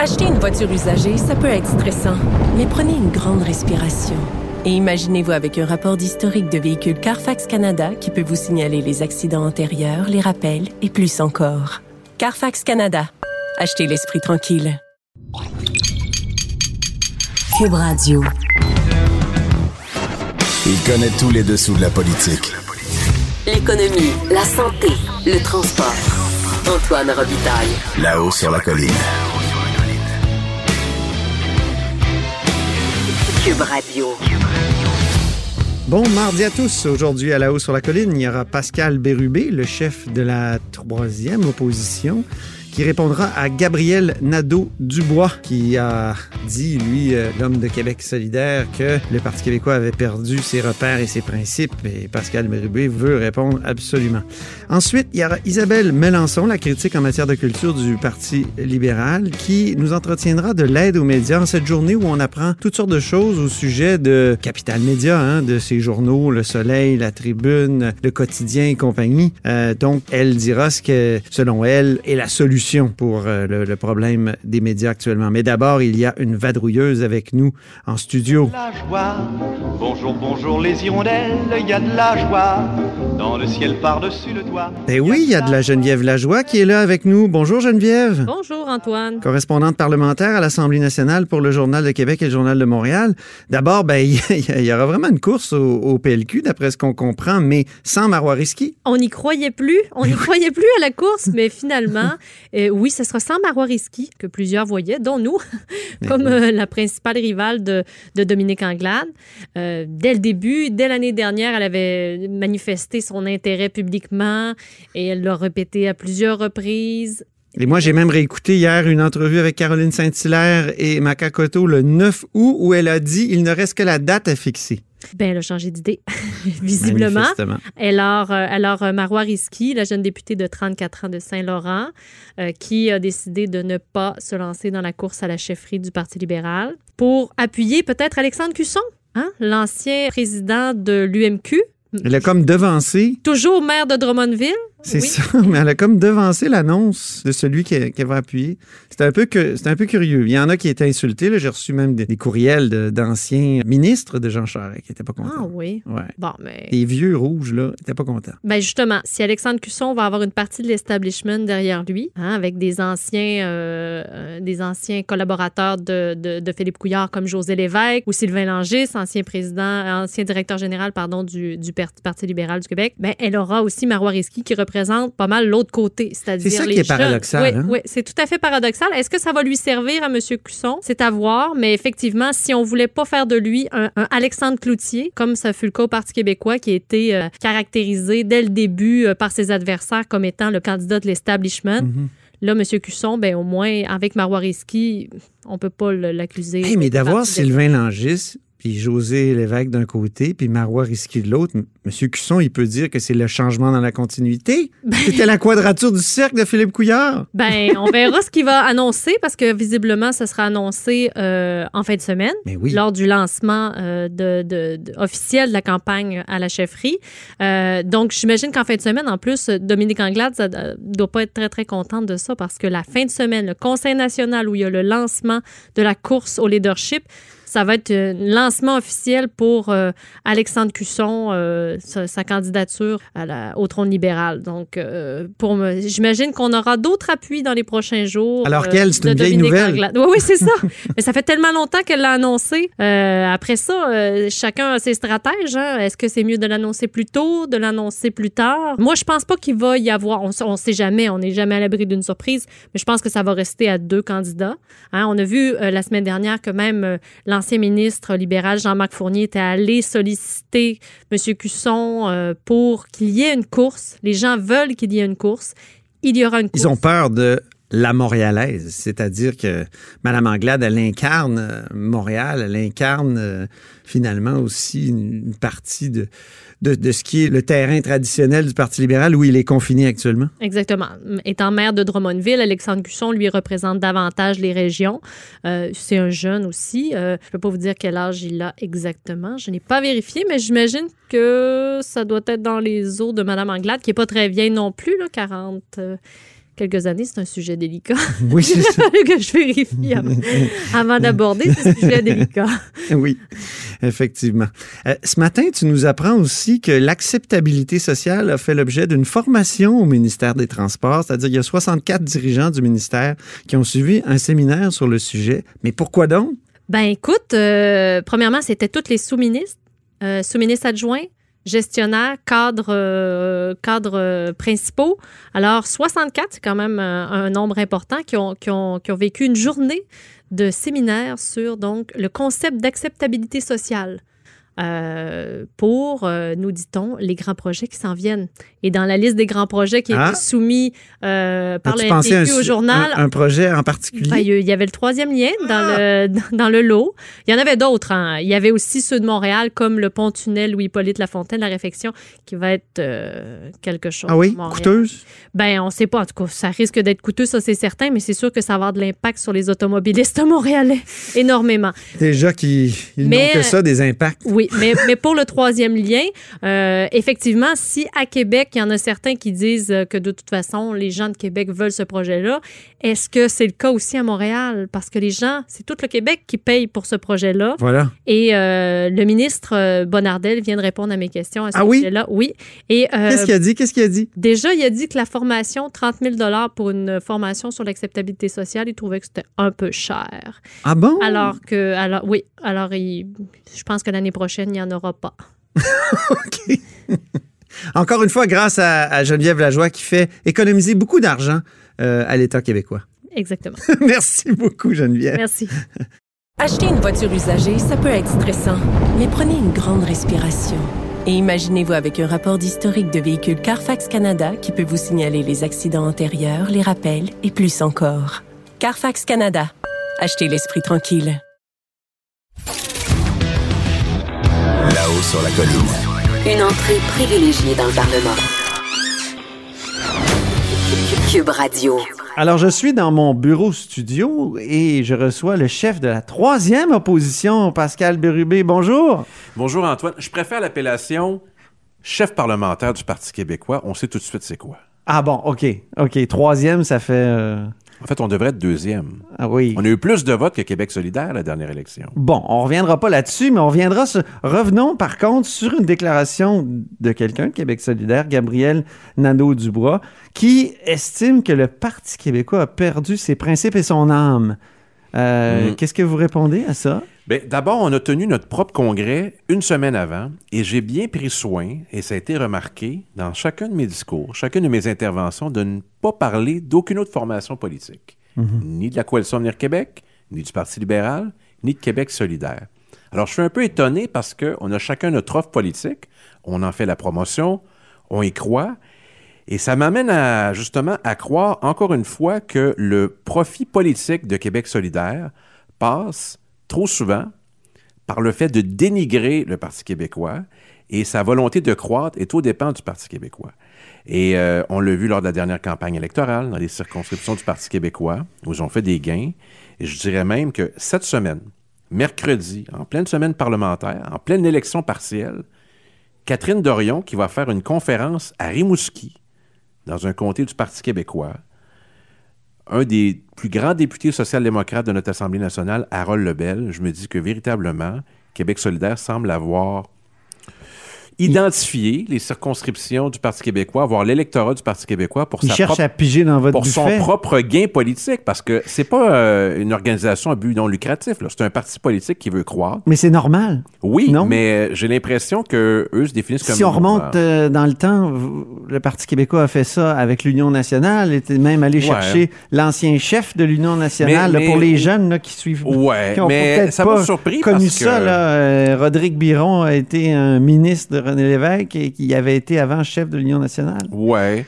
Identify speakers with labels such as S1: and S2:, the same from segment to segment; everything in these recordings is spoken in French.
S1: Acheter une voiture usagée, ça peut être stressant, mais prenez une grande respiration. Et imaginez-vous avec un rapport d'historique de véhicule Carfax Canada qui peut vous signaler les accidents antérieurs, les rappels et plus encore. Carfax Canada. Achetez l'esprit tranquille.
S2: Cube Radio.
S3: Il connaît tous les dessous de la politique.
S2: L'économie, la santé, le transport. Antoine Robitaille.
S3: Là-haut sur la colline.
S2: Cube Radio.
S4: Bon mardi à tous. Aujourd'hui, à la haut sur la colline, il y aura Pascal Bérubé, le chef de la troisième opposition qui répondra à Gabriel Nadeau-Dubois, qui a dit, lui, euh, l'homme de Québec solidaire, que le Parti québécois avait perdu ses repères et ses principes, et Pascal Bérubé veut répondre absolument. Ensuite, il y aura Isabelle Melançon, la critique en matière de culture du Parti libéral, qui nous entretiendra de l'aide aux médias en cette journée où on apprend toutes sortes de choses au sujet de Capital Média, hein, de ces journaux, Le Soleil, La Tribune, Le Quotidien et compagnie. Euh, donc, elle dira ce que, selon elle, est la solution pour euh, le, le, problème des médias actuellement. Mais d'abord, il y a une vadrouilleuse avec nous en studio.
S5: La joie. Bonjour, bonjour les hirondelles, il y a de la joie dans le ciel par-dessus le toit.
S4: Ben oui, il y a de la Geneviève Lajoie qui est là avec nous. Bonjour Geneviève.
S6: Bonjour Antoine.
S4: Correspondante parlementaire à l'Assemblée nationale pour le Journal de Québec et le Journal de Montréal. D'abord, ben il y, aura vraiment une course au, au PLQ, d'après ce qu'on comprend, mais sans Marois Risky.
S6: On n'y croyait plus, on n'y croyait plus à la course, mais finalement, euh, oui, ce sera sans Marois Risky, que plusieurs voyaient, dont nous, comme euh, la principale rivale de, de Dominique Anglade. Euh, dès le début, dès l'année dernière, elle avait manifesté son intérêt publiquement et elle l'a répété à plusieurs reprises.
S4: Et moi, j'ai même réécouté hier une entrevue avec Caroline Saint-Hilaire et Macacoto le 9 août où elle a dit il ne reste que la date à fixer.
S6: Ben, elle a changé d'idée, visiblement. Alors, euh, alors Marois Risky, la jeune députée de 34 ans de Saint-Laurent, euh, qui a décidé de ne pas se lancer dans la course à la chefferie du Parti libéral pour appuyer peut-être Alexandre Cusson, hein, l'ancien président de l'UMQ.
S4: Elle a comme devancé.
S6: Toujours maire de Drummondville.
S4: C'est oui. ça, mais elle a comme devancé l'annonce de celui qu'elle qui va appuyer. C'était un, peu que, un peu curieux. Il y en a qui étaient insultés. J'ai reçu même des, des courriels d'anciens ministres de Jean Charest qui n'étaient pas contents.
S6: Ah oui?
S4: Ouais.
S6: Bon, mais...
S4: Les vieux rouges, là, n'étaient pas contents.
S6: Ben justement, si Alexandre Cusson va avoir une partie de l'establishment derrière lui, hein, avec des anciens, euh, des anciens collaborateurs de, de, de, Philippe Couillard comme José Lévesque ou Sylvain Langis, ancien président, ancien directeur général, pardon, du, du Parti libéral du Québec, ben elle aura aussi Marois Risky qui représente pas mal l'autre côté, c'est-à-dire
S4: C'est ça
S6: les
S4: qui est
S6: jeunes.
S4: paradoxal.
S6: Oui,
S4: hein?
S6: oui c'est tout à fait paradoxal. Est-ce que ça va lui servir à M. Cusson? C'est à voir, mais effectivement, si on voulait pas faire de lui un, un Alexandre Cloutier, comme ça fut le cas au Parti québécois, qui a été euh, caractérisé dès le début euh, par ses adversaires comme étant le candidat de l'establishment,
S4: Mm-hmm.
S6: Là, M. Cusson, ben, au moins, avec Marois on peut pas l'accuser.
S4: Hey, mais d'avoir Sylvain Langis puis José Lévesque d'un côté, puis Marois Risky de l'autre, M. Cusson, il peut dire que c'est le changement dans la continuité. Ben... C'était la quadrature du cercle de Philippe Couillard.
S6: Ben, on verra ce qu'il va annoncer, parce que visiblement, ça sera annoncé euh, en fin de semaine,
S4: oui.
S6: lors du lancement euh, de, de, de, officiel de la campagne à la chefferie. Euh, donc, j'imagine qu'en fin de semaine, en plus, Dominique Anglade ça doit pas être très, très contente de ça, parce que la fin de semaine, le Conseil national où il y a le lancement de la course au leadership, ça va être un lancement officiel pour euh, Alexandre Cusson, euh, sa, sa, candidature à la, au trône libéral. Donc, euh, pour j'imagine qu'on aura d'autres appuis dans les prochains jours.
S4: Alors qu'elle, c'est une vieille nouvelle.
S6: Anglade. Oui, oui, c'est ça. Mais ça fait tellement longtemps qu'elle l'a annoncé. après ça, chacun a ses stratèges. Hein. Est-ce que c'est mieux de l'annoncer plus tôt, de l'annoncer plus tard? Moi, je pense pas qu'il va y avoir, on ne sait jamais, on n'est jamais à l'abri d'une surprise, mais je pense que ça va rester à deux candidats. Hein. On a vu la semaine dernière que même l'ancien ministre libéral Jean-Marc Fournier était allé solliciter M. Cusson euh, pour qu'il y ait une course. Les gens veulent qu'il y ait une course. Il y aura une course.
S4: Ils ont peur de la montréalaise, c'est-à-dire que Mme Anglade, elle incarne euh, Montréal, elle incarne euh, finalement aussi une partie de, de, de, ce qui est le terrain traditionnel du Parti libéral où il est confiné actuellement.
S6: Exactement. Étant maire de Drummondville, Alexandre Cusson lui représente davantage les régions. Euh, c'est un jeune aussi. Euh, je ne peux pas vous dire quel âge il a exactement. Je n'ai pas vérifié, mais j'imagine que ça doit être dans les eaux de Mme Anglade, qui n'est pas très vieille non plus, là, 40. Quelques années, c'est un sujet délicat.
S4: Oui, c'est ça.
S6: que je vérifie avant, avant d'aborder ce sujet délicat.
S4: Oui, effectivement. Euh, ce matin, tu nous apprends aussi que l'acceptabilité sociale a fait l'objet d'une formation au ministère des Transports, c'est-à-dire il y a 64 dirigeants du ministère qui ont suivi un séminaire sur le sujet. Mais pourquoi donc?
S6: Ben écoute, euh, premièrement, c'était tous les sous-ministres, euh, sous-ministres adjoints, gestionnaires, cadres, euh, euh, principaux. Alors, 64, c'est quand même euh, un nombre important qui ont, vécu une journée de séminaire sur le concept d'acceptabilité sociale. Euh, pour, euh, nous dit-on, les grands projets qui s'en viennent. Et dans la liste des grands projets qui
S4: Ah.
S6: est soumis euh, par le NPQ au journal,
S4: un- un projet en particulier?
S6: ben, il y avait le troisième lien dans, le, dans le lot. Il y en avait d'autres. hein. Il y avait aussi ceux de Montréal, comme le pont-tunnel Louis-Hippolyte Lafontaine, la réflexion, qui va être euh, quelque chose.
S4: ah oui, coûteuse?
S6: Ben, on ne sait pas. En tout cas, ça risque d'être coûteux, ça, c'est certain, mais c'est sûr que ça va avoir de l'impact sur les automobilistes montréalais énormément.
S4: Déjà qu'ils n'ont que ça, des impacts.
S6: Oui, mais, mais pour le troisième lien, euh, effectivement, si à Québec, il y en a certains qui disent euh, que de toute façon, les gens de Québec veulent ce projet-là, est-ce que c'est le cas aussi à Montréal? Parce que les gens, c'est tout le Québec qui paye pour ce projet-là.
S4: Voilà.
S6: Et euh, le ministre Bonardel vient de répondre à mes questions à ce
S4: Ah oui?
S6: sujet-là. Oui. Et euh,
S4: Qu'est-ce qu'il a dit? Qu'est-ce qu'il a dit?
S6: déjà, il a dit que la formation, 30 000 pour une formation sur l'acceptabilité sociale, il trouvait que c'était un peu cher.
S4: Ah bon?
S6: Alors que, alors, oui, alors il- je pense que l'année prochaine, il n'y en aura pas.
S4: OK. Encore une fois, grâce à, à Geneviève Lajoie qui fait économiser beaucoup d'argent euh, à l'État québécois.
S6: Exactement.
S4: Merci beaucoup, Geneviève.
S6: Merci.
S1: Acheter une voiture usagée, ça peut être stressant, mais prenez une grande respiration. Et imaginez-vous avec un rapport d'historique de véhicule Carfax Canada qui peut vous signaler les accidents antérieurs, les rappels et plus encore. Carfax Canada. Achetez l'esprit tranquille.
S3: Là-haut sur la colline.
S2: Une entrée privilégiée dans le Parlement. Cube Radio.
S4: Alors, je suis dans mon bureau studio et je reçois le chef de la troisième opposition, Pascal Bérubé. Bonjour.
S7: Bonjour Antoine. Je préfère l'appellation chef parlementaire du Parti québécois. On sait tout de suite c'est quoi.
S4: Ah bon, OK. OK. Troisième, ça fait... euh,
S7: En fait, on devrait être deuxième.
S4: Ah oui.
S7: On a eu plus de votes que Québec solidaire la dernière élection.
S4: Bon, on reviendra pas là-dessus, mais on reviendra sur... Revenons par contre sur une déclaration de quelqu'un de Québec solidaire, Gabriel Nadeau-Dubois, qui estime que le Parti québécois a perdu ses principes et son âme. Euh,
S7: Mhm.
S4: Qu'est-ce que vous répondez à ça?
S7: Bien, D'abord, on a tenu notre propre congrès une semaine avant et j'ai bien pris soin, et ça a été remarqué dans chacun de mes discours, chacune de mes interventions, de ne pas parler d'aucune autre formation politique, ni de la Coalition Avenir Québec, ni du Parti libéral, ni de Québec solidaire. Alors, je suis un peu étonné parce qu'on a chacun notre offre politique, on en fait la promotion, on y croit, et ça m'amène à, justement, à croire encore une fois que le profit politique de Québec solidaire passe trop souvent par le fait de dénigrer le Parti québécois et sa volonté de croître est aux dépens du Parti québécois. Et euh, on l'a vu lors de la dernière campagne électorale, dans les circonscriptions du Parti québécois, où ils ont fait des gains. Et je dirais même que cette semaine, mercredi, en pleine semaine parlementaire, en pleine élection partielle, Catherine Dorion, qui va faire une conférence à Rimouski, dans un comté du Parti québécois, un des plus grands députés social-démocrates de notre Assemblée nationale, Harold Lebel, je me dis que véritablement, Québec solidaire semble avoir identifié les circonscriptions du Parti québécois, voire l'électorat du Parti québécois pour, sa propre-
S4: à piger dans votre
S7: pour son propre gain politique, parce que c'est pas euh, une organisation à but non lucratif, c'est un parti politique qui veut croire.
S4: Mais c'est normal.
S7: Oui,
S4: Non?
S7: mais euh, j'ai l'impression que eux se définissent comme
S4: Si on remonte euh, dans le temps, le Parti québécois a fait ça avec l'Union nationale, était même allé
S7: Ouais.
S4: chercher l'ancien chef de l'Union nationale
S7: Mais-
S4: là, pour les jeunes là, qui suivent.
S7: Ouais,
S4: qui ont
S7: mais ça m'a surpris
S4: connu
S7: parce
S4: ça.
S7: que-
S4: Là, Euh, Rodrigue Biron a été un ministre de René Lévesque et qui avait été avant chef de l'Union nationale?
S7: Ouais.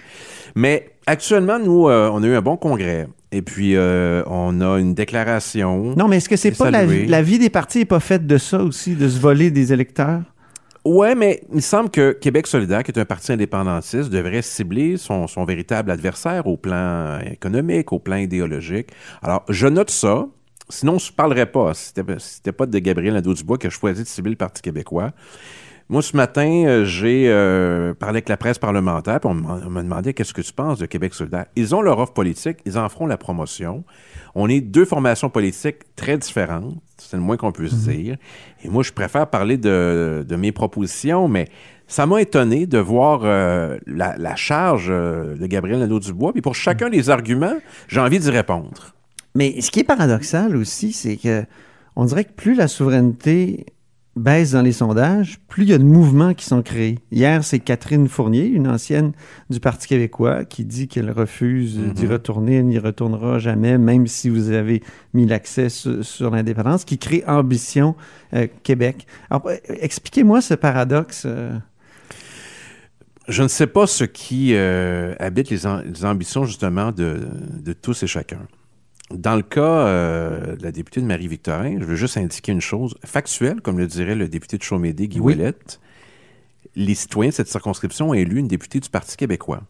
S7: Mais actuellement, nous, euh, on a eu un bon congrès. Et puis, euh, on a une déclaration.
S4: Non, mais est-ce que c'est pas la, vie des partis n'est pas faite de ça aussi, de se voler des électeurs?
S7: Ouais, mais il me semble que Québec solidaire, qui est un parti indépendantiste, devrait cibler son, son véritable adversaire au plan économique, au plan idéologique. Alors, je note ça. Sinon, je ne parlerais pas. C'était c'était pas de Gabriel Nadeau-Dubois que je choisis de cibler le Parti québécois. Moi, ce matin, euh, j'ai euh, parlé avec la presse parlementaire, puis on m'a demandé qu'est-ce que tu penses de Québec solidaire? Ils ont leur offre politique, ils en feront la promotion. On est deux formations politiques très différentes, c'est le moins qu'on puisse dire. Et moi, je préfère parler de, de mes propositions, mais ça m'a étonné de voir euh, la, la charge euh, de Gabriel Nadeau-Dubois. Puis pour chacun des arguments, j'ai envie d'y répondre.
S4: Mais ce qui est paradoxal aussi, c'est que on dirait que plus la souveraineté baisse dans les sondages, plus il y a de mouvements qui sont créés. Hier, c'est Catherine Fournier, une ancienne du Parti québécois, qui dit qu'elle refuse d'y retourner, elle n'y retournera jamais, même si vous avez mis l'accès sur, sur l'indépendance, qui crée Ambition euh, Québec. Alors, euh, expliquez-moi ce paradoxe. euh.
S7: Je ne sais pas ce qui euh, habite les, am- les ambitions justement de, de tous et chacun. Dans le cas euh, de la députée de Marie-Victorin, je veux juste indiquer une chose factuelle, comme le dirait le député de Chaumédé, Guy
S4: Oui.
S7: Ouellette. Les citoyens de cette circonscription ont élu une députée du Parti québécois.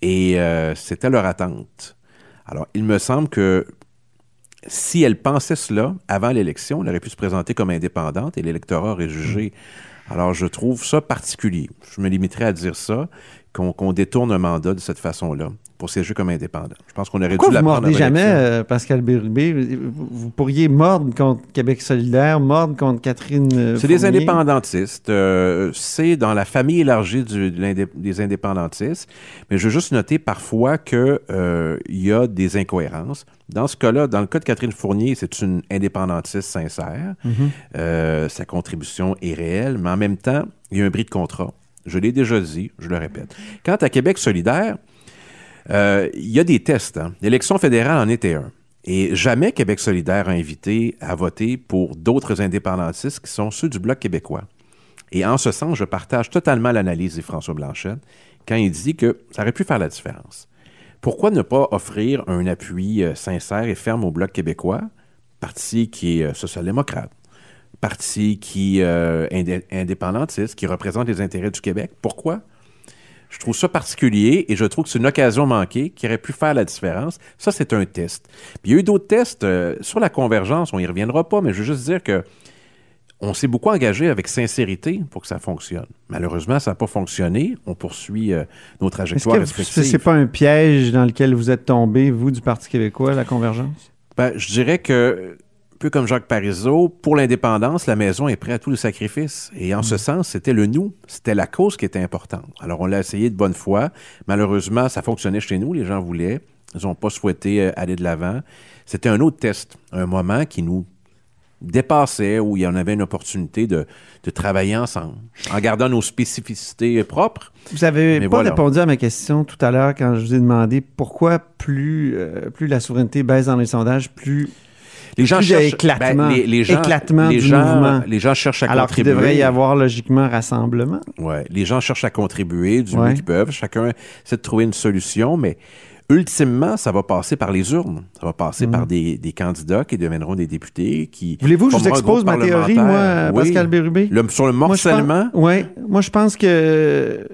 S7: Et euh, c'était leur attente. Alors, il me semble que si elle pensait cela avant l'élection, elle aurait pu se présenter comme indépendante et l'électorat aurait jugé. Alors, je trouve ça particulier. Je me limiterai à dire ça, qu'on qu'on détourne un mandat de cette façon-là pour siéger comme indépendant. Je pense qu'on aurait
S4: Pourquoi
S7: dû la
S4: vous
S7: prendre
S4: mordez
S7: avant
S4: jamais, euh, Pascal Bérubé? Vous, vous pourriez mordre contre Québec solidaire, mordre contre Catherine euh,
S7: C'est des indépendantistes. euh, c'est dans la famille élargie du- de des indépendantistes. Mais je veux juste noter parfois qu'il y a des incohérences. Dans ce cas-là, dans le cas de Catherine Fournier, c'est une indépendantiste sincère. Euh, sa contribution est réelle, mais en même temps, il y a un bris de contrat. Je l'ai déjà dit, je le répète. Quant à Québec solidaire, euh, il y a des tests. hein. L'élection fédérale en était un. Et jamais Québec solidaire a invité à voter pour d'autres indépendantistes qui sont ceux du Bloc québécois. Et en ce sens, je partage totalement l'analyse de François Blanchet quand il dit que ça aurait pu faire la différence. Pourquoi ne pas offrir un appui euh, sincère et ferme au Bloc québécois, parti qui est euh, social-démocrate, parti qui indé- indépendantiste, qui représente les intérêts du Québec? Pourquoi? Je trouve ça particulier et je trouve que c'est une occasion manquée qui aurait pu faire la différence. Ça, c'est un test. Puis il y a eu d'autres tests euh, sur la convergence. On y reviendra pas, mais je veux juste dire que on s'est beaucoup engagé avec sincérité pour que ça fonctionne. Malheureusement, ça n'a pas fonctionné. On poursuit euh, nos
S4: Est-ce
S7: trajectoires
S4: que
S7: respectives.
S4: c'est pas un piège dans lequel vous êtes tombé, vous, du Parti québécois, la convergence?
S7: Ben, je dirais que, peu comme Jacques Parizeau, pour l'indépendance, la maison est prête à tous les sacrifices. Et en ce sens, c'était le nous, c'était la cause qui était importante. Alors, on l'a essayé de bonne foi. Malheureusement, ça fonctionnait chez nous, les gens voulaient. Ils n'ont pas souhaité euh, aller de l'avant. C'était un autre test, un moment qui nous dépassait, où il y en avait une opportunité de, de travailler ensemble, en gardant nos spécificités propres.
S4: Vous avez
S7: Mais
S4: pas
S7: voilà.
S4: répondu à ma question tout à l'heure quand je vous ai demandé pourquoi plus, euh, plus la souveraineté baisse dans les sondages, plus
S7: Les gens
S4: Plus
S7: cherchent
S4: éclatement.
S7: ben, les, les gens,
S4: Éclatement
S7: les
S4: du
S7: gens,
S4: mouvement.
S7: Les gens cherchent à
S4: alors qu'il
S7: contribuer.
S4: devrait y avoir logiquement rassemblement.
S7: Ouais, les gens cherchent à contribuer du mieux qu'ils peuvent. Chacun essaie de trouver une solution, mais ultimement, ça va passer par les urnes. Ça va passer par des, des candidats qui deviendront des députés. qui
S4: Voulez-vous que je vous expose ma théorie, moi,
S7: Oui.
S4: Pascal Bérubé?
S7: Le- sur le morcellement,
S4: Oui, moi je pense que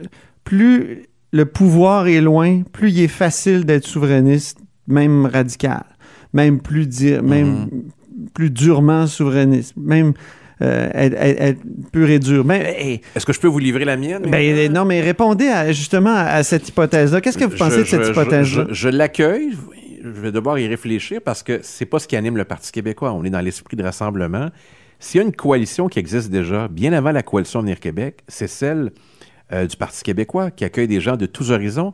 S4: plus le pouvoir est loin, plus il est facile d'être souverainiste, même radical, même plus dire, même
S7: Mhm.
S4: plus durement souverainiste, même euh, être, être- être pur et dur. Ben, hey,
S7: est-ce que je peux vous livrer la mienne?
S4: ben, non, mais répondez à- justement à, à cette hypothèse-là. Qu'est-ce que vous
S7: Je-
S4: pensez de cette
S7: je-
S4: hypothèse-là?
S7: Je, je l'accueille. Je vais devoir y réfléchir parce que c'est pas ce qui anime le Parti québécois. On est dans l'esprit de rassemblement. S'il y a une coalition qui existe déjà, bien avant la coalition Venir Québec, c'est celle euh, du Parti québécois qui accueille des gens de tous horizons.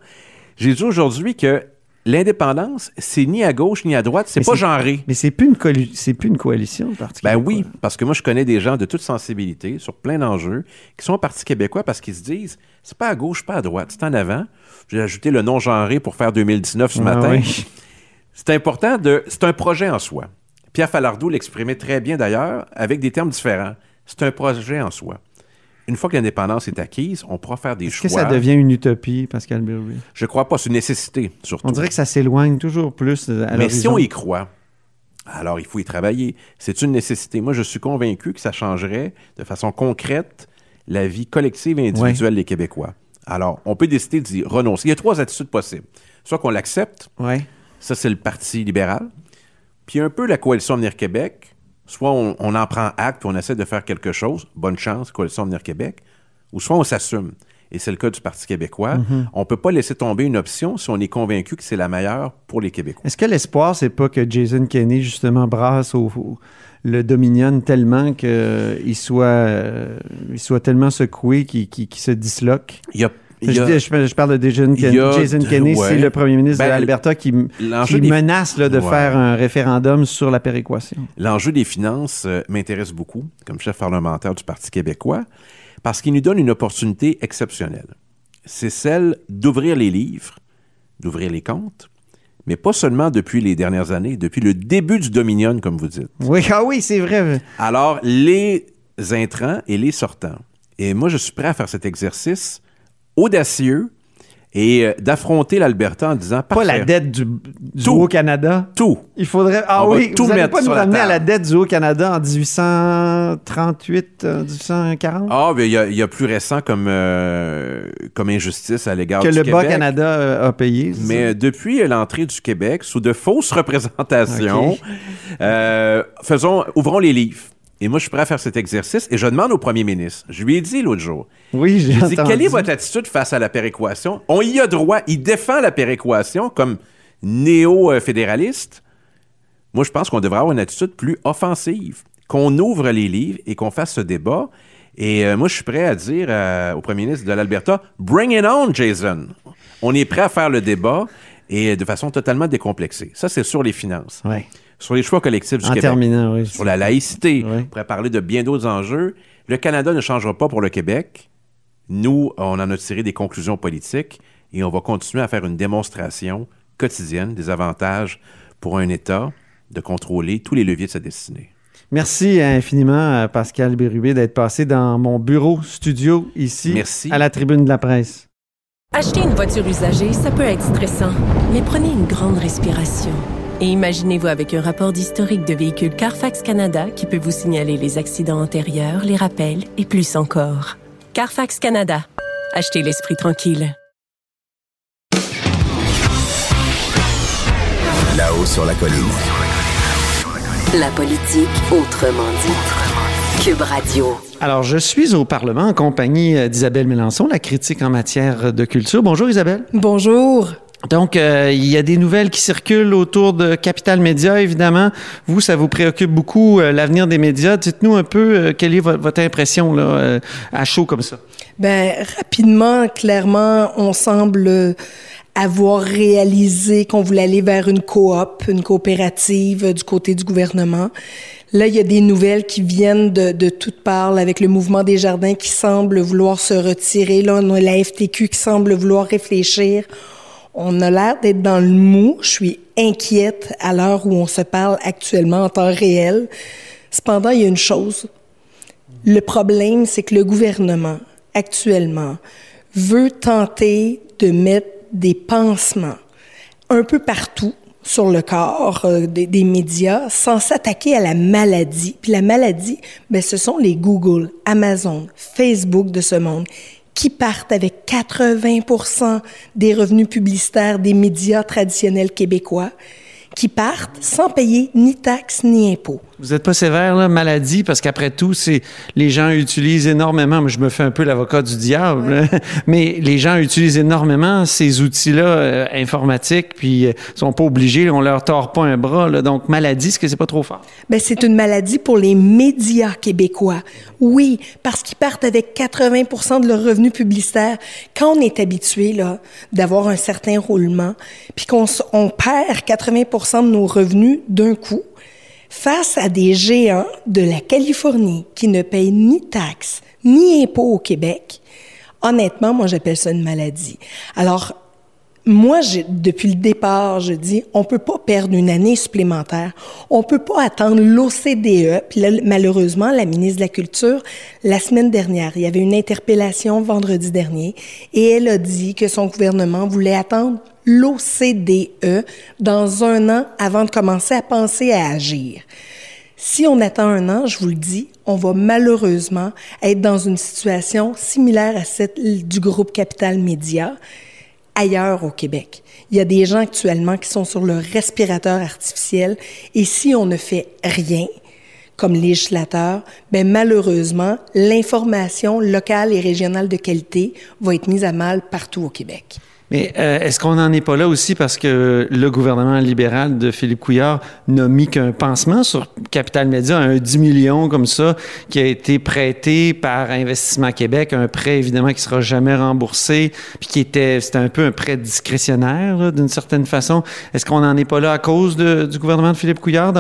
S7: J'ai dit aujourd'hui que l'indépendance, c'est ni à gauche ni à droite, c'est pas genré.
S4: Mais c'est plus une c'est plus une coalition,
S7: Ben oui, parce que moi, je connais des gens de toute sensibilité sur plein d'enjeux qui sont au Parti québécois parce qu'ils se disent c'est pas à gauche, pas à droite, c'est en avant. J'ai ajouté le non genré pour faire 2019 ce
S4: Ah
S7: matin.
S4: oui.
S7: C'est important de. C'est un projet en soi. Pierre Falardeau l'exprimait très bien d'ailleurs, avec des termes différents. C'est un projet en soi. Une fois que l'indépendance est acquise, on pourra faire des
S4: Est-ce
S7: choix.
S4: que ça devient une utopie, Pascal Bérubé?
S7: Je crois pas, c'est une nécessité, surtout.
S4: On dirait que ça s'éloigne toujours plus à
S7: Mais si on y croit, alors il faut y travailler. C'est une nécessité. Moi, je suis convaincu que ça changerait de façon concrète la vie collective et individuelle des Québécois. Alors, on peut décider d'y renoncer. Il y a trois attitudes possibles. Soit qu'on l'accepte,
S4: Ouais.
S7: ça c'est le Parti libéral, puis un peu la coalition Avenir Québec, Soit on, on en prend acte puis on essaie de faire quelque chose, bonne chance, Coalition Avenir Québec, ou soit on s'assume. Et c'est le cas du Parti québécois. On ne peut pas laisser tomber une option si on est convaincu que c'est la meilleure pour les Québécois.
S4: Est-ce que l'espoir, c'est pas que Jason Kenney, justement, brasse au, au- le Dominion tellement qu'il soit, euh, il soit tellement secoué qu'il se disloque?
S7: Il y a, il y
S4: Je,
S7: a-
S4: dis- je- je parle de Jason, Ken- Jason
S7: de-
S4: Kenney,
S7: ouais.
S4: c'est le premier ministre
S7: Ben,
S4: de l'Alberta qui,
S7: des-
S4: menace là, de
S7: Ouais.
S4: faire un référendum sur la péréquation.
S7: L'enjeu des finances euh, m'intéresse beaucoup comme chef parlementaire du Parti québécois parce qu'il nous donne une opportunité exceptionnelle. C'est celle d'ouvrir les livres, d'ouvrir les comptes, mais pas seulement depuis les dernières années, depuis le début du Dominion, comme vous dites.
S4: Oui, ah oui, c'est vrai.
S7: Alors, les intrants et les sortants. Et moi, je suis prêt à faire cet exercice audacieux et euh, d'affronter l'Alberta en disant
S4: Pas la dette du, du
S7: Tout.
S4: Haut-Canada?
S7: tout.
S4: Il faudrait. Ah
S7: On
S4: oui,
S7: tout
S4: vous
S7: mettre
S4: pas nous ramener à la dette du Haut-Canada en 1838, euh, 1840?
S7: Ah, ben il y, a- il y a plus récent comme, euh, comme injustice à l'égard
S4: que
S7: du
S4: le
S7: Québec.
S4: Bas-Canada euh, a payé.
S7: Mais
S4: ça?
S7: euh, depuis euh, l'entrée du Québec, sous de fausses représentations, euh, faisons, ouvrons les livres. Et moi, je suis prêt à faire cet exercice et je demande au premier ministre. Je lui ai dit l'autre jour.
S4: oui, j'ai
S7: dit,
S4: entendu.
S7: quelle est votre attitude face à la péréquation? On y a droit. Il défend la péréquation comme néo-fédéraliste. Moi, je pense qu'on devrait avoir une attitude plus offensive, qu'on ouvre les livres et qu'on fasse ce débat. Et euh, moi, je suis prêt à dire euh, au premier ministre de l'Alberta, bring it on, Jason. On est prêt à faire le débat et de façon totalement décomplexée. Ça, c'est sur les finances.
S4: Ouais.
S7: Sur les choix collectifs du
S4: En
S7: Québec
S4: terminant, oui.
S7: sur la laïcité.
S4: Oui.
S7: On pourrait parler de bien d'autres enjeux. Le Canada ne changera pas pour le Québec. Nous, on en a tiré des conclusions politiques et on va continuer à faire une démonstration quotidienne des avantages pour un État de contrôler tous les leviers de sa destinée.
S4: Merci infiniment à Pascal Bérubé d'être passé dans mon bureau studio ici
S7: Merci.
S4: à la tribune de la presse.
S1: Acheter une voiture usagée, ça peut être stressant, mais prenez une grande respiration. Et imaginez-vous avec un rapport d'historique de véhicule Carfax Canada qui peut vous signaler les accidents antérieurs, les rappels et plus encore. Carfax Canada. Achetez l'esprit tranquille.
S3: Là-haut sur la colline.
S2: La politique autrement dit. Cube Radio.
S4: Alors, je suis au Parlement en compagnie euh, d'Isabelle Mélenchon, la critique en matière de culture. Bonjour Isabelle.
S8: Bonjour.
S4: Donc, euh, il y a des nouvelles qui circulent autour de Capital Média, évidemment. Vous, ça vous préoccupe beaucoup, euh, l'avenir des médias. Dites-nous un peu euh, quelle est vo- votre impression là, euh, à chaud comme ça.
S8: Ben rapidement, clairement, on semble avoir réalisé qu'on voulait aller vers une coop, une coopérative euh, du côté du gouvernement. Là, il y a des nouvelles qui viennent de, de toutes parts avec le mouvement des jardins qui semble vouloir se retirer. Là, on a la FTQ qui semble vouloir réfléchir. On a l'air d'être dans le mou. Je suis inquiète à l'heure où on se parle actuellement en temps réel. Cependant, il y a une chose. Le problème, c'est que le gouvernement, actuellement, veut tenter de mettre des pansements un peu partout sur le corps euh, des, des médias sans s'attaquer à la maladie. Puis la maladie, ben, ce sont les Google, Amazon, Facebook de ce monde qui partent avec 80% des revenus publicitaires des médias traditionnels québécois, qui partent sans payer ni taxes ni impôts.
S4: Vous n'êtes pas sévère, là, maladie, parce qu'après tout, c'est les gens utilisent énormément. Moi, je me fais un peu l'avocat du diable, mais les gens utilisent énormément ces outils-là euh, informatiques, puis euh, sont pas obligés, on leur tord pas un bras. Là. Donc, maladie, est-ce que c'est pas trop fort?
S8: Ben, c'est une maladie pour les médias québécois. Oui, parce qu'ils partent avec 80 de leurs revenus publicitaires. Quand on est habitué là d'avoir un certain roulement, puis qu'on on perd 80 de nos revenus d'un coup, face à des géants de la Californie qui ne payent ni taxes ni impôts au Québec, honnêtement, moi j'appelle ça une maladie. Alors, moi, depuis le départ, je dis, on peut pas perdre une année supplémentaire. On peut pas attendre l'OCDE. Puis là, malheureusement, la ministre de la Culture, la semaine dernière, il y avait une interpellation vendredi dernier, et elle a dit que son gouvernement voulait attendre l'OCDE dans un an avant de commencer à penser à agir. Si on attend un an, je vous le dis, on va malheureusement être dans une situation similaire à celle du groupe Capital Média ailleurs au Québec. Il y a des gens actuellement qui sont sur le respirateur artificiel et si on ne fait rien, comme législateur, ben malheureusement, l'information locale et régionale de qualité va être mise à mal partout au Québec.
S4: Mais euh, est-ce qu'on n'en est pas là aussi parce que le gouvernement libéral de Philippe Couillard n'a mis qu'un pansement sur Capital Média, un 10 millions comme ça, qui a été prêté par Investissement Québec, un prêt évidemment qui sera jamais remboursé, puis qui était, c'était un peu un prêt discrétionnaire d'une certaine façon. Est-ce qu'on n'en est pas là à cause de, du gouvernement de Philippe Couillard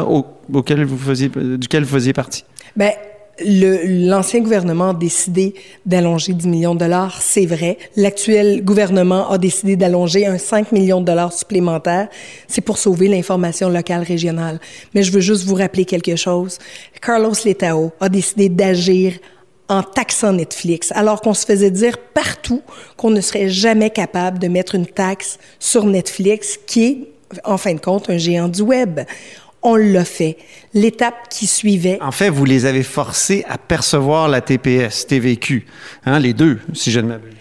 S4: auquel vous faisiez, duquel vous faisiez partie?
S8: Ben, l'ancien gouvernement a décidé d'allonger 10 millions de dollars, c'est vrai. L'actuel gouvernement a décidé d'allonger un 5 millions de dollars supplémentaires. C'est pour sauver l'information locale régionale. Mais je veux juste vous rappeler quelque chose. Carlos Letao a décidé d'agir en taxant Netflix, alors qu'on se faisait dire partout qu'on ne serait jamais capable de mettre une taxe sur Netflix, qui est, en fin de compte, un géant du web on l'a fait. L'étape qui suivait.
S4: En fait, vous les avez forcés à percevoir la TPS, TVQ, hein, les deux, si je ne m'abuse.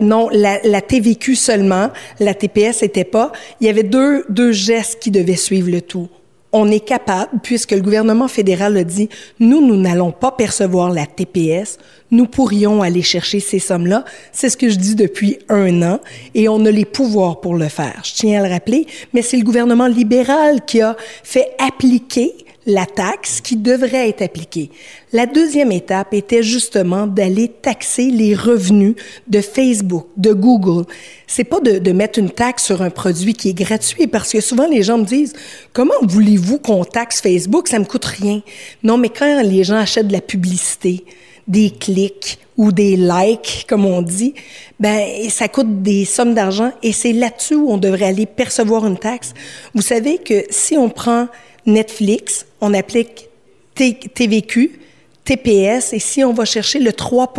S8: non, la, la, TVQ seulement, la TPS n'était pas. Il y avait deux, deux gestes qui devaient suivre le tout on est capable, puisque le gouvernement fédéral a dit, nous, nous n'allons pas percevoir la TPS, nous pourrions aller chercher ces sommes-là. C'est ce que je dis depuis un an, et on a les pouvoirs pour le faire. Je tiens à le rappeler, mais c'est le gouvernement libéral qui a fait appliquer la taxe qui devrait être appliquée. La deuxième étape était justement d'aller taxer les revenus de Facebook, de Google. C'est pas de, mettre une taxe sur un produit qui est gratuit parce que souvent les gens me disent comment voulez-vous qu'on taxe Facebook? Ça me coûte rien. Non, mais quand les gens achètent de la publicité, des clics ou des likes, comme on dit, ben ça coûte des sommes d'argent et c'est là-dessus où on devrait aller percevoir une taxe. Vous savez que si on prend Netflix, on applique TVQ, TPS, et si on va chercher le 3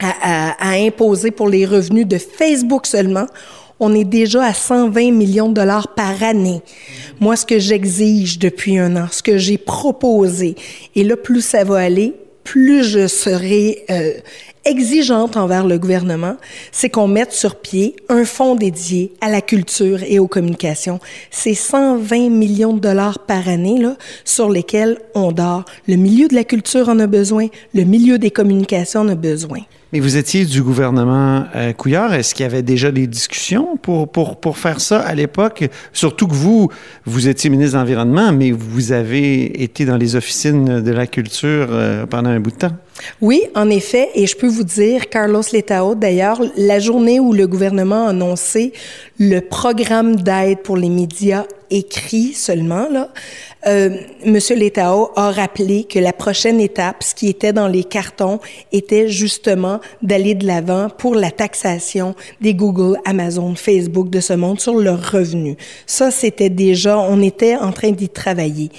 S8: à, à, imposer pour les revenus de Facebook seulement, on est déjà à 120 millions de dollars par année. Moi, ce que j'exige depuis un an, ce que j'ai proposé, et là, plus ça va aller, plus je serai euh, exigeante envers le gouvernement, c'est qu'on mette sur pied un fonds dédié à la culture et aux communications. C'est 120 millions de dollars par année là, sur lesquels on dort. Le milieu de la culture en a besoin, le milieu des communications en a besoin.
S4: Mais vous étiez du gouvernement euh, Couillard. Est-ce qu'il y avait déjà des discussions pour, pour, pour faire ça à l'époque? Surtout que vous, vous étiez ministre de l'Environnement, mais vous avez été dans les officines de la culture euh, pendant un bout de temps.
S8: Oui, en effet, et je peux vous dire, Carlos Letao, d'ailleurs, la journée où le gouvernement a annoncé le programme d'aide pour les médias écrits seulement, là, euh, Monsieur Letao a rappelé que la prochaine étape, ce qui était dans les cartons, était justement d'aller de l'avant pour la taxation des Google, Amazon, Facebook de ce monde sur leurs revenus. Ça, c'était déjà, on était en train d'y travailler.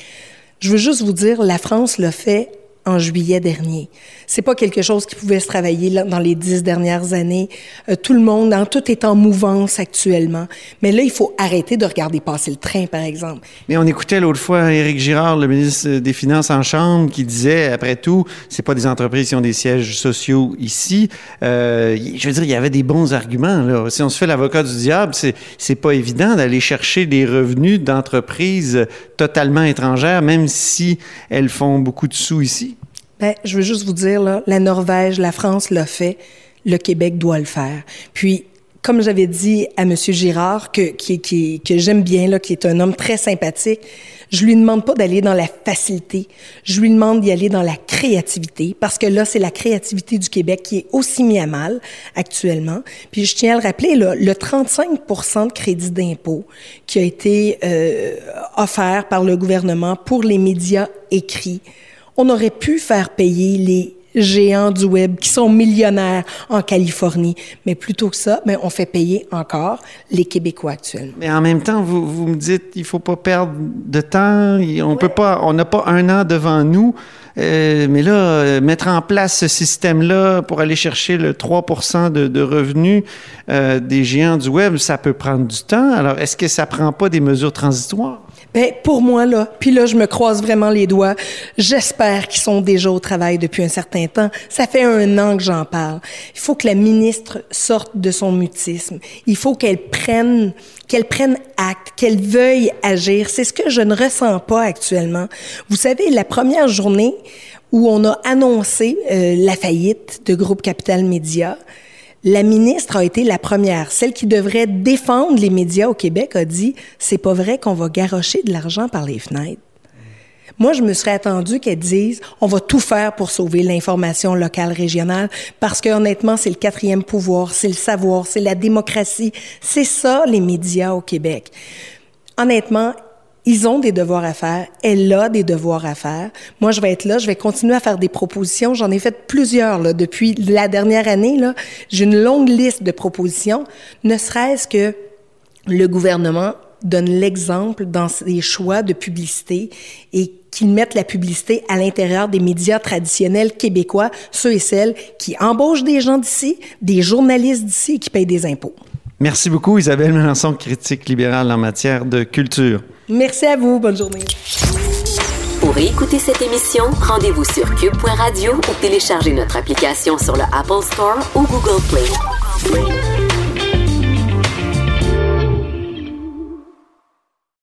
S8: Je veux juste vous dire, la France l'a fait en juillet dernier. C'est pas quelque chose qui pouvait se travailler dans les dix dernières années. Euh, tout le monde, hein, tout est en mouvance actuellement. Mais là, il faut arrêter de regarder passer le train, par exemple.
S4: Mais on écoutait l'autre fois Éric Girard, le ministre des Finances en Chambre, qui disait, après tout, c'est pas des entreprises qui ont des sièges sociaux ici. Euh, je veux dire, il y avait des bons arguments. Si on se fait l'avocat du diable, c'est pas évident d'aller chercher des revenus d'entreprises totalement étrangères, même si elles font beaucoup de sous ici.
S8: Ben, je veux juste vous dire, là, la Norvège, la France l'a fait, le Québec doit le faire. Puis, comme j'avais dit à M. Girard, que, qui, qui, que j'aime bien, là, qui est un homme très sympathique, je lui demande pas d'aller dans la facilité, je lui demande d'y aller dans la créativité, parce que là, c'est la créativité du Québec qui est aussi mis à mal actuellement. Puis je tiens à le rappeler, là, le 35 de crédit d'impôt qui a été euh, offert par le gouvernement pour les médias écrits, on aurait pu faire payer les géants du web qui sont millionnaires en Californie. Mais plutôt que ça, mais on fait payer encore les Québécois actuellement.
S4: Mais en même temps, vous, vous me dites, il faut pas perdre de temps. On peut pas, on n'a pas un an devant nous. Euh, mais là, euh, mettre en place ce système-là pour aller chercher le 3 de, de revenus euh, des géants du web, ça peut prendre du temps. Alors, est-ce que ça prend pas des mesures transitoires?
S8: Ben, pour moi, là, puis là, je me croise vraiment les doigts. J'espère qu'ils sont déjà au travail depuis un certain temps. Ça fait un an que j'en parle. Il faut que la ministre sorte de son mutisme. Il faut qu'elle prenne qu'elles prennent acte, qu'elles veuillent agir. C'est ce que je ne ressens pas actuellement. Vous savez, la première journée où on a annoncé euh, la faillite de Groupe Capital Média, la ministre a été la première, celle qui devrait défendre les médias au Québec a dit c'est pas vrai qu'on va garrocher de l'argent par les fenêtres. Moi, je me serais attendu qu'elle dise on va tout faire pour sauver l'information locale régionale parce que honnêtement, c'est le quatrième pouvoir, c'est le savoir, c'est la démocratie, c'est ça les médias au Québec. Honnêtement, ils ont des devoirs à faire. Elle a des devoirs à faire. Moi, je vais être là. Je vais continuer à faire des propositions. J'en ai fait plusieurs là, depuis la dernière année. J'ai une longue liste de propositions. Ne serait-ce que le gouvernement donne l'exemple dans ses choix de publicité et qu'ils mettent la publicité à l'intérieur des médias traditionnels québécois, ceux et celles qui embauchent des gens d'ici, des journalistes d'ici et qui payent des impôts.
S4: Merci beaucoup, Isabelle Melançon, critique libérale en matière de culture.
S8: Merci à vous. Bonne journée.
S2: Pour écouter cette émission, rendez-vous sur cube.radio ou téléchargez notre application sur le Apple Store ou Google Play.